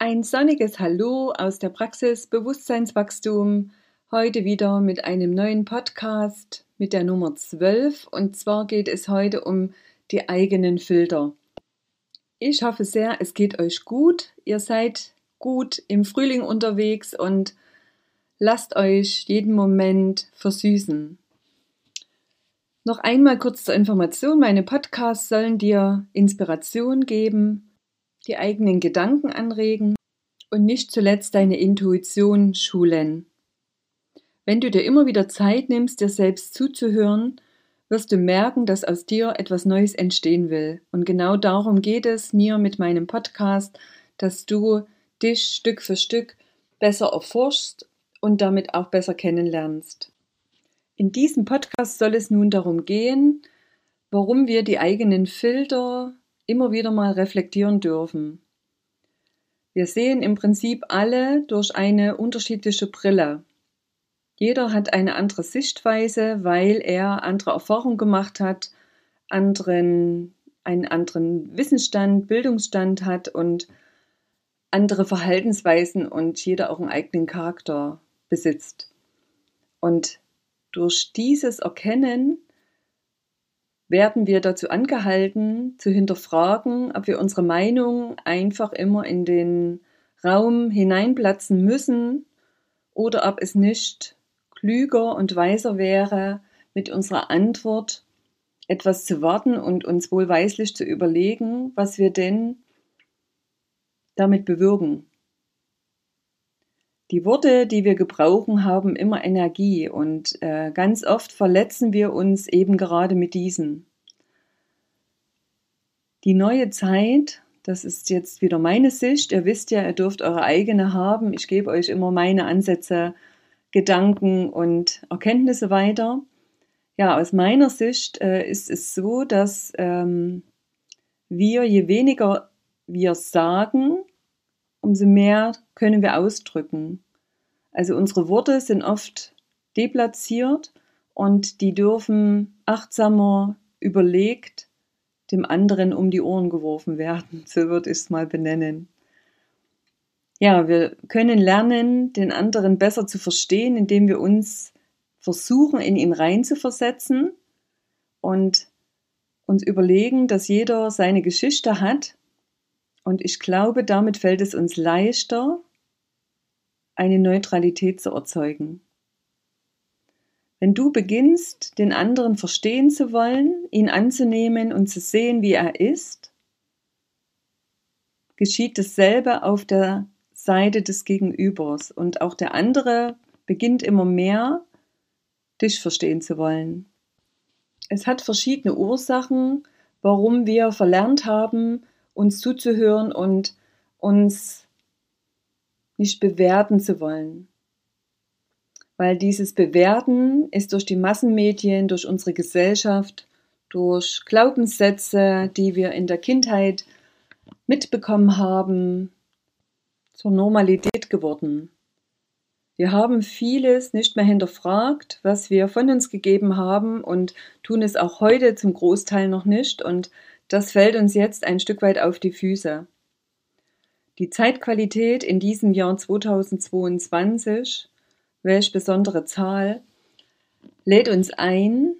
Ein sonniges Hallo aus der Praxis Bewusstseinswachstum. Heute wieder mit einem neuen Podcast mit der Nummer 12. Und zwar geht es heute um die eigenen Filter. Ich hoffe sehr, es geht euch gut. Ihr seid gut im Frühling unterwegs und lasst euch jeden Moment versüßen. Noch einmal kurz zur Information. Meine Podcasts sollen dir Inspiration geben, die eigenen Gedanken anregen und nicht zuletzt deine Intuition schulen. Wenn du dir immer wieder Zeit nimmst, dir selbst zuzuhören, wirst du merken, dass aus dir etwas Neues entstehen will. Und genau darum geht es mir mit meinem Podcast, dass du dich Stück für Stück besser erforschst und damit auch besser kennenlernst. In diesem Podcast soll es nun darum gehen, warum wir die eigenen Filter immer wieder mal reflektieren dürfen. Wir sehen im Prinzip alle durch eine unterschiedliche Brille. Jeder hat eine andere Sichtweise, weil er andere Erfahrungen gemacht hat, anderen, einen anderen Wissensstand, Bildungsstand hat und andere Verhaltensweisen und jeder auch einen eigenen Charakter besitzt. Und durch dieses Erkennen werden wir dazu angehalten, zu hinterfragen, ob wir unsere Meinung einfach immer in den Raum hineinplatzen müssen oder ob es nicht klüger und weiser wäre, mit unserer Antwort etwas zu warten und uns wohlweislich zu überlegen, was wir denn damit bewirken. Die Worte, die wir gebrauchen, haben immer Energie und äh, ganz oft verletzen wir uns eben gerade mit diesen. Die neue Zeit, das ist jetzt wieder meine Sicht. Ihr wisst ja, ihr dürft eure eigene haben. Ich gebe euch immer meine Ansätze, Gedanken und Erkenntnisse weiter. Ja, aus meiner Sicht äh, ist es so, dass ähm, wir, je weniger wir sagen, umso mehr können wir ausdrücken. Also unsere Worte sind oft deplatziert und die dürfen achtsamer überlegt dem anderen um die Ohren geworfen werden, so würde ich es mal benennen. Ja, wir können lernen, den anderen besser zu verstehen, indem wir uns versuchen, in ihn reinzuversetzen und uns überlegen, dass jeder seine Geschichte hat und ich glaube, damit fällt es uns leichter, eine Neutralität zu erzeugen. Wenn du beginnst, den anderen verstehen zu wollen, ihn anzunehmen und zu sehen, wie er ist, geschieht dasselbe auf der Seite des Gegenübers und auch der andere beginnt immer mehr, dich verstehen zu wollen. Es hat verschiedene Ursachen, warum wir verlernt haben, uns zuzuhören und uns nicht bewerten zu wollen. Weil dieses Bewerten ist durch die Massenmedien, durch unsere Gesellschaft, durch Glaubenssätze, die wir in der Kindheit mitbekommen haben, zur Normalität geworden. Wir haben vieles nicht mehr hinterfragt, was wir von uns gegeben haben und tun es auch heute zum Großteil noch nicht. Und das fällt uns jetzt ein Stück weit auf die Füße. Die Zeitqualität in diesem Jahr 2022, welch besondere Zahl, lädt uns ein,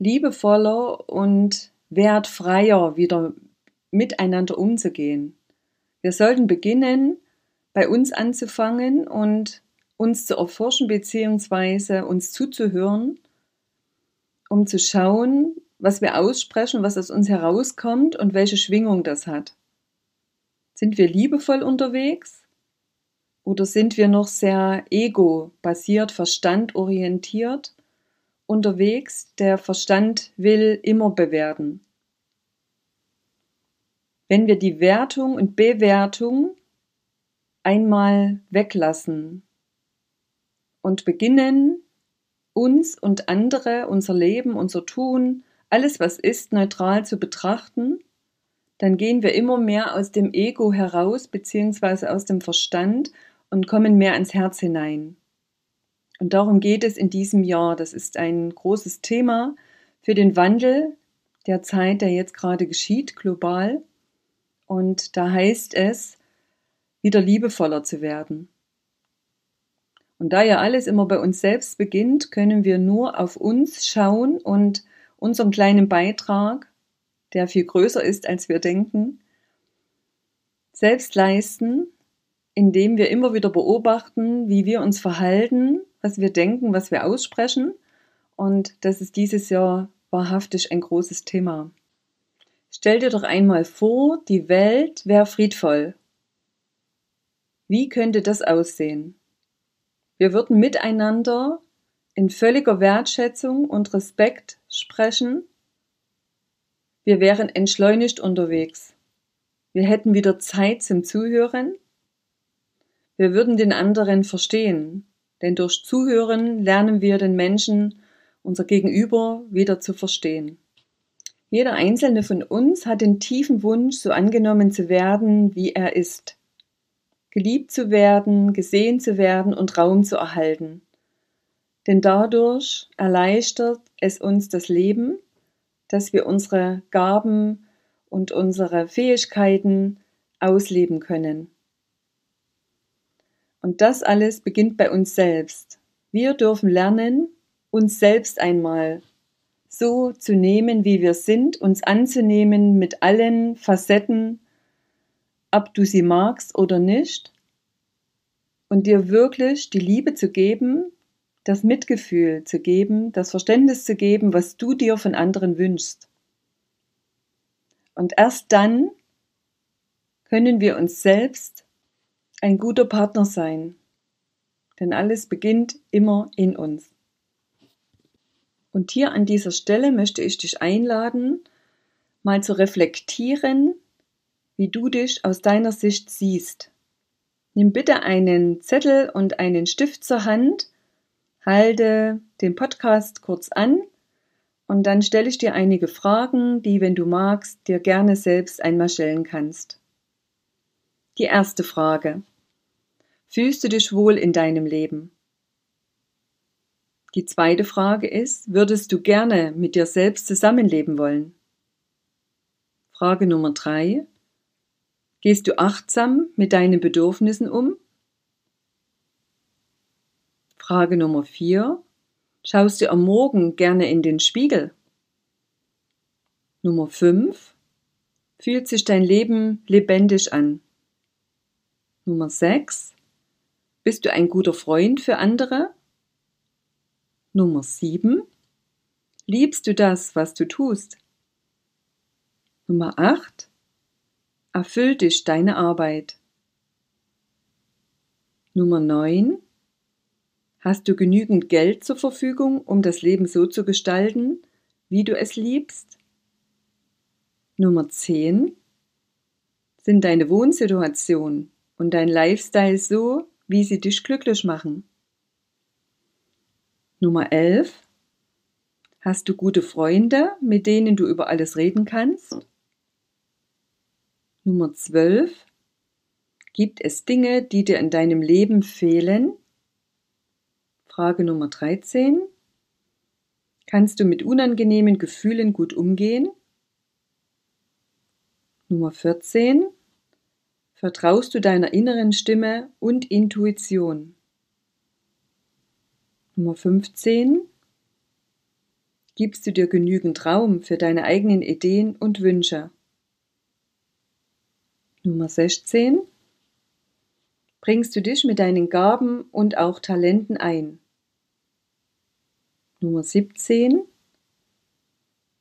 liebevoller und wertfreier wieder miteinander umzugehen. Wir sollten beginnen, bei uns anzufangen und uns zu erforschen bzw. uns zuzuhören, um zu schauen, was wir aussprechen, was aus uns herauskommt und welche Schwingung das hat. Sind wir liebevoll unterwegs oder sind wir noch sehr ego-basiert, verstandorientiert unterwegs? Der Verstand will immer bewerten. Wenn wir die Wertung und Bewertung einmal weglassen und beginnen, uns und andere, unser Leben, unser Tun, alles was ist, neutral zu betrachten, dann gehen wir immer mehr aus dem Ego heraus, beziehungsweise aus dem Verstand und kommen mehr ans Herz hinein. Und darum geht es in diesem Jahr. Das ist ein großes Thema für den Wandel der Zeit, der jetzt gerade geschieht, global. Und da heißt es, wieder liebevoller zu werden. Und da ja alles immer bei uns selbst beginnt, können wir nur auf uns schauen und unseren kleinen Beitrag, der viel größer ist, als wir denken, selbst leisten, indem wir immer wieder beobachten, wie wir uns verhalten, was wir denken, was wir aussprechen. Und das ist dieses Jahr wahrhaftig ein großes Thema. Stell dir doch einmal vor, die Welt wäre friedvoll. Wie könnte das aussehen? Wir würden miteinander in völliger Wertschätzung und Respekt sprechen. Wir wären entschleunigt unterwegs. Wir hätten wieder Zeit zum Zuhören. Wir würden den anderen verstehen, denn durch Zuhören lernen wir den Menschen, unser Gegenüber, wieder zu verstehen. Jeder einzelne von uns hat den tiefen Wunsch, so angenommen zu werden, wie er ist. Geliebt zu werden, gesehen zu werden und Raum zu erhalten. Denn dadurch erleichtert es uns das Leben, dass wir unsere Gaben und unsere Fähigkeiten ausleben können. Und das alles beginnt bei uns selbst. Wir dürfen lernen, uns selbst einmal so zu nehmen, wie wir sind, uns anzunehmen mit allen Facetten, ob du sie magst oder nicht, und dir wirklich die Liebe zu geben, das Mitgefühl zu geben, das Verständnis zu geben, was du dir von anderen wünschst. Und erst dann können wir uns selbst ein guter Partner sein, denn alles beginnt immer in uns. Und hier an dieser Stelle möchte ich dich einladen, mal zu reflektieren, wie du dich aus deiner Sicht siehst. Nimm bitte einen Zettel und einen Stift zur Hand, halte den Podcast kurz an und dann stelle ich dir einige Fragen, die, wenn du magst, dir gerne selbst einmal stellen kannst. Die erste Frage. Fühlst du dich wohl in deinem Leben? Die zweite Frage ist, würdest du gerne mit dir selbst zusammenleben wollen? Frage Nummer drei. Gehst du achtsam mit deinen Bedürfnissen um? Frage Nummer vier. Schaust du am Morgen gerne in den Spiegel? Nummer fünf. Fühlt sich dein Leben lebendig an? Nummer sechs. Bist du ein guter Freund für andere? Nummer 7. Liebst du das, was du tust? Nummer 8. Erfüllt dich deine Arbeit? Nummer 9. Hast du genügend Geld zur Verfügung, um das Leben so zu gestalten, wie du es liebst? Nummer 10. Sind deine Wohnsituation und dein Lifestyle so, wie sie dich glücklich machen? Nummer 11. Hast du gute Freunde, mit denen du über alles reden kannst? Nummer 12. Gibt es Dinge, die dir in deinem Leben fehlen? Frage Nummer 13. Kannst du mit unangenehmen Gefühlen gut umgehen? Nummer 14. Vertraust du deiner inneren Stimme und Intuition? Nummer 15. Gibst du dir genügend Raum für deine eigenen Ideen und Wünsche? Nummer 16. Bringst du dich mit deinen Gaben und auch Talenten ein? Nummer 17.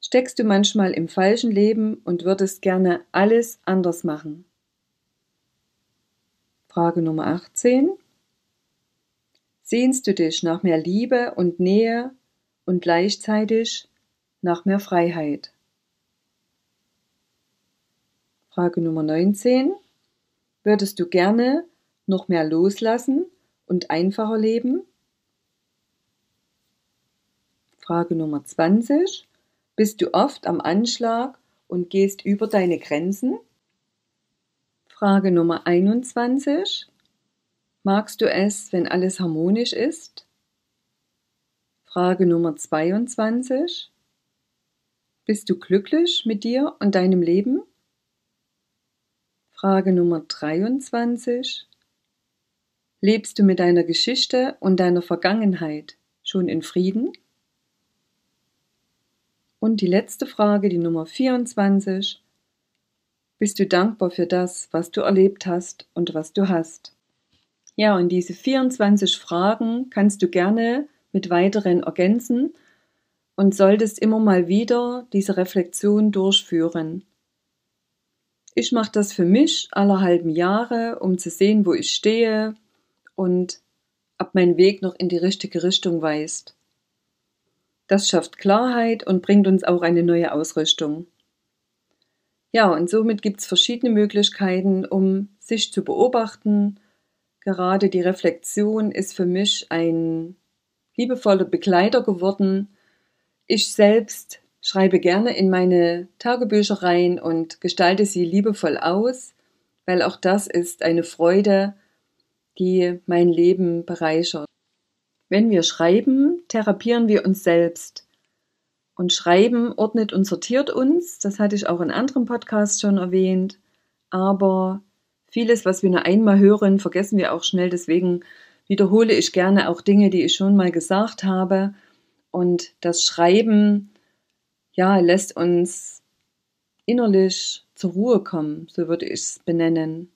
Steckst du manchmal im falschen Leben und würdest gerne alles anders machen? Frage Nummer 18. Sehnst du dich nach mehr Liebe und Nähe und gleichzeitig nach mehr Freiheit? Frage Nummer 19. Würdest du gerne noch mehr loslassen und einfacher leben? Frage Nummer 20. Bist du oft am Anschlag und gehst über deine Grenzen? Frage Nummer 21. Magst du es, wenn alles harmonisch ist? Frage Nummer 22. Bist du glücklich mit dir und deinem Leben? Frage Nummer 23. Lebst du mit deiner Geschichte und deiner Vergangenheit schon in Frieden? Und die letzte Frage, die Nummer 24. Bist du dankbar für das, was du erlebt hast und was du hast? Ja, und diese 24 Fragen kannst du gerne mit weiteren ergänzen und solltest immer mal wieder diese Reflexion durchführen. Ich mache das für mich alle halben Jahre, um zu sehen, wo ich stehe und ob mein Weg noch in die richtige Richtung weist. Das schafft Klarheit und bringt uns auch eine neue Ausrichtung. Ja, und somit gibt es verschiedene Möglichkeiten, um sich zu beobachten. Gerade die Reflexion ist für mich ein liebevoller Begleiter geworden, ich selbst schreibe gerne in meine Tagebücher rein und gestalte sie liebevoll aus, weil auch das ist eine Freude, die mein Leben bereichert. Wenn wir schreiben, therapieren wir uns selbst. Und Schreiben ordnet und sortiert uns, das hatte ich auch in anderen Podcasts schon erwähnt, aber vieles, was wir nur einmal hören, vergessen wir auch schnell, deswegen wiederhole ich gerne auch Dinge, die ich schon mal gesagt habe und das Schreiben, ja, lässt uns innerlich zur Ruhe kommen, so würde ich es benennen.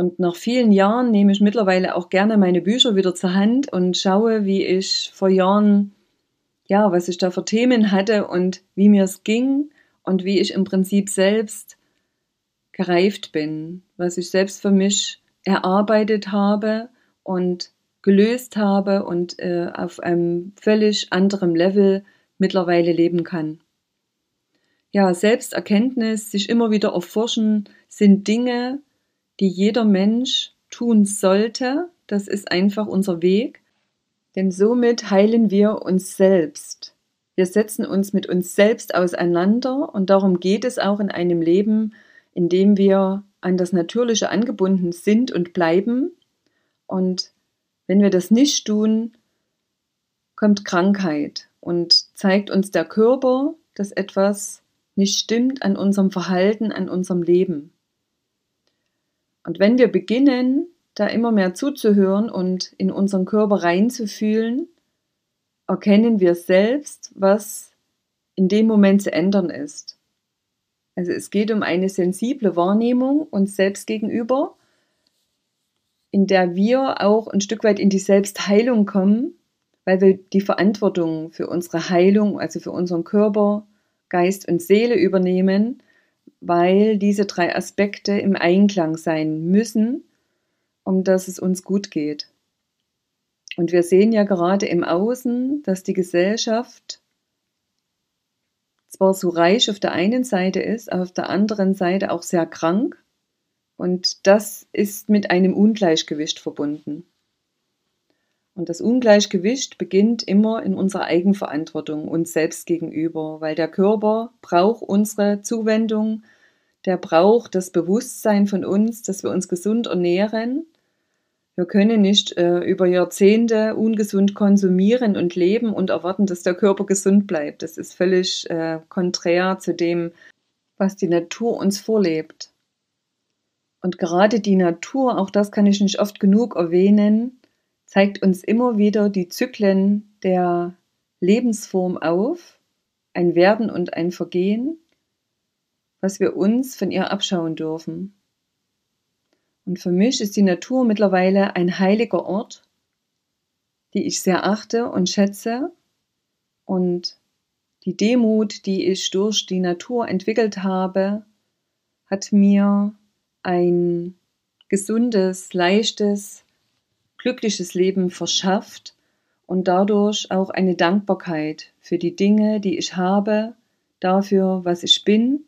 Und nach vielen Jahren nehme ich mittlerweile auch gerne meine Bücher wieder zur Hand und schaue, wie ich vor Jahren, ja, was ich da für Themen hatte und wie mir es ging und wie ich im Prinzip selbst gereift bin, was ich selbst für mich erarbeitet habe und gelöst habe und äh, auf einem völlig anderen Level mittlerweile leben kann. Ja, Selbsterkenntnis, sich immer wieder erforschen, sind Dinge, die jeder Mensch tun sollte. Das ist einfach unser Weg, denn somit heilen wir uns selbst. Wir setzen uns mit uns selbst auseinander und darum geht es auch in einem Leben, in dem wir an das Natürliche angebunden sind und bleiben und wenn wir das nicht tun, kommt Krankheit und zeigt uns der Körper, dass etwas nicht stimmt an unserem Verhalten, an unserem Leben. Und wenn wir beginnen, da immer mehr zuzuhören und in unseren Körper reinzufühlen, erkennen wir selbst, was in dem Moment zu ändern ist. Also es geht um eine sensible Wahrnehmung uns selbst gegenüber in der wir auch ein Stück weit in die Selbstheilung kommen, weil wir die Verantwortung für unsere Heilung, also für unseren Körper, Geist und Seele übernehmen, weil diese drei Aspekte im Einklang sein müssen, um dass es uns gut geht. Und wir sehen ja gerade im Außen, dass die Gesellschaft zwar so reich auf der einen Seite ist, aber auf der anderen Seite auch sehr krank und das ist mit einem Ungleichgewicht verbunden. Und das Ungleichgewicht beginnt immer in unserer Eigenverantwortung uns selbst gegenüber, weil der Körper braucht unsere Zuwendung, der braucht das Bewusstsein von uns, dass wir uns gesund ernähren. Wir können nicht äh, über Jahrzehnte ungesund konsumieren und leben und erwarten, dass der Körper gesund bleibt. Das ist völlig äh, konträr zu dem, was die Natur uns vorlebt. Und gerade die Natur, auch das kann ich nicht oft genug erwähnen, zeigt uns immer wieder die Zyklen der Lebensform auf, ein Werden und ein Vergehen, was wir uns von ihr abschauen dürfen. Und für mich ist die Natur mittlerweile ein heiliger Ort, die ich sehr achte und schätze und die Demut, die ich durch die Natur entwickelt habe, hat mir ein gesundes, leichtes, glückliches Leben verschafft und dadurch auch eine Dankbarkeit für die Dinge, die ich habe, dafür, was ich bin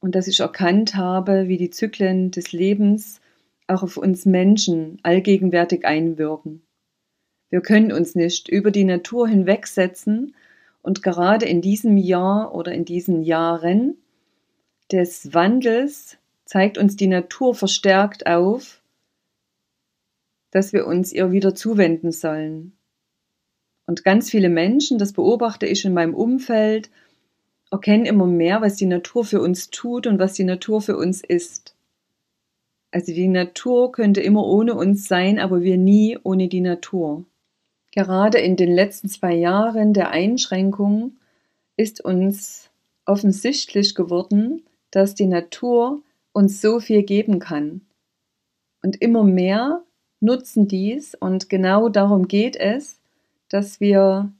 und dass ich erkannt habe, wie die Zyklen des Lebens auch auf uns Menschen allgegenwärtig einwirken. Wir können uns nicht über die Natur hinwegsetzen und gerade in diesem Jahr oder in diesen Jahren des Wandels zeigt uns die Natur verstärkt auf, dass wir uns ihr wieder zuwenden sollen. Und ganz viele Menschen, das beobachte ich in meinem Umfeld, erkennen immer mehr, was die Natur für uns tut und was die Natur für uns ist. Also die Natur könnte immer ohne uns sein, aber wir nie ohne die Natur. Gerade in den letzten zwei Jahren der Einschränkung ist uns offensichtlich geworden, dass die Natur uns so viel geben kann. Und immer mehr nutzen dies und genau darum geht es, dass wir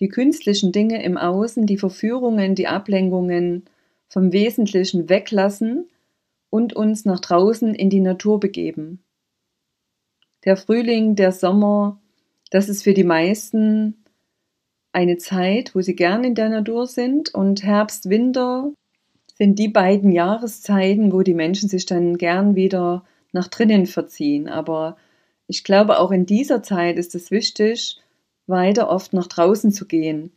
die künstlichen Dinge im Außen, die Verführungen, die Ablenkungen vom Wesentlichen weglassen und uns nach draußen in die Natur begeben. Der Frühling, der Sommer, das ist für die meisten eine Zeit, wo sie gern in der Natur sind und Herbst, Winter sind die beiden Jahreszeiten, wo die Menschen sich dann gern wieder nach drinnen verziehen. Aber ich glaube, auch in dieser Zeit ist es wichtig, weiter oft nach draußen zu gehen,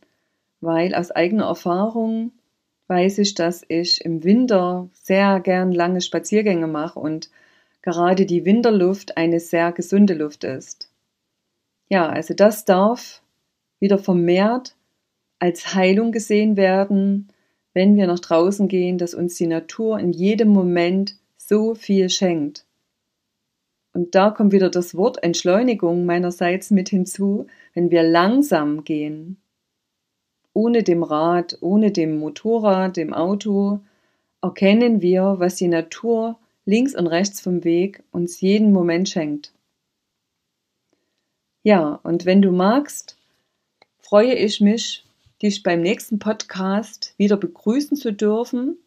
weil aus eigener Erfahrung weiß ich, dass ich im Winter sehr gern lange Spaziergänge mache und gerade die Winterluft eine sehr gesunde Luft ist. Ja, also das darf wieder vermehrt als Heilung gesehen werden, wenn wir nach draußen gehen, dass uns die Natur in jedem Moment so viel schenkt. Und da kommt wieder das Wort Entschleunigung meinerseits mit hinzu, wenn wir langsam gehen, ohne dem Rad, ohne dem Motorrad, dem Auto, erkennen wir, was die Natur links und rechts vom Weg uns jeden Moment schenkt. Ja, und wenn du magst, freue ich mich, dich beim nächsten Podcast wieder begrüßen zu dürfen.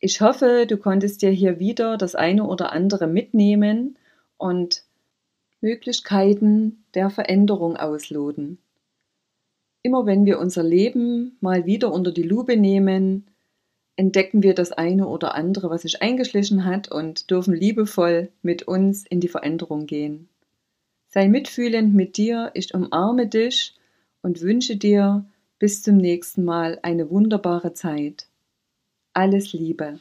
Ich hoffe, du konntest dir hier wieder das eine oder andere mitnehmen und Möglichkeiten der Veränderung ausloten. Immer wenn wir unser Leben mal wieder unter die Lupe nehmen, entdecken wir das eine oder andere, was sich eingeschlichen hat und dürfen liebevoll mit uns in die Veränderung gehen. Sei mitfühlend mit dir, ich umarme dich und wünsche dir bis zum nächsten Mal eine wunderbare Zeit. Alles Liebe.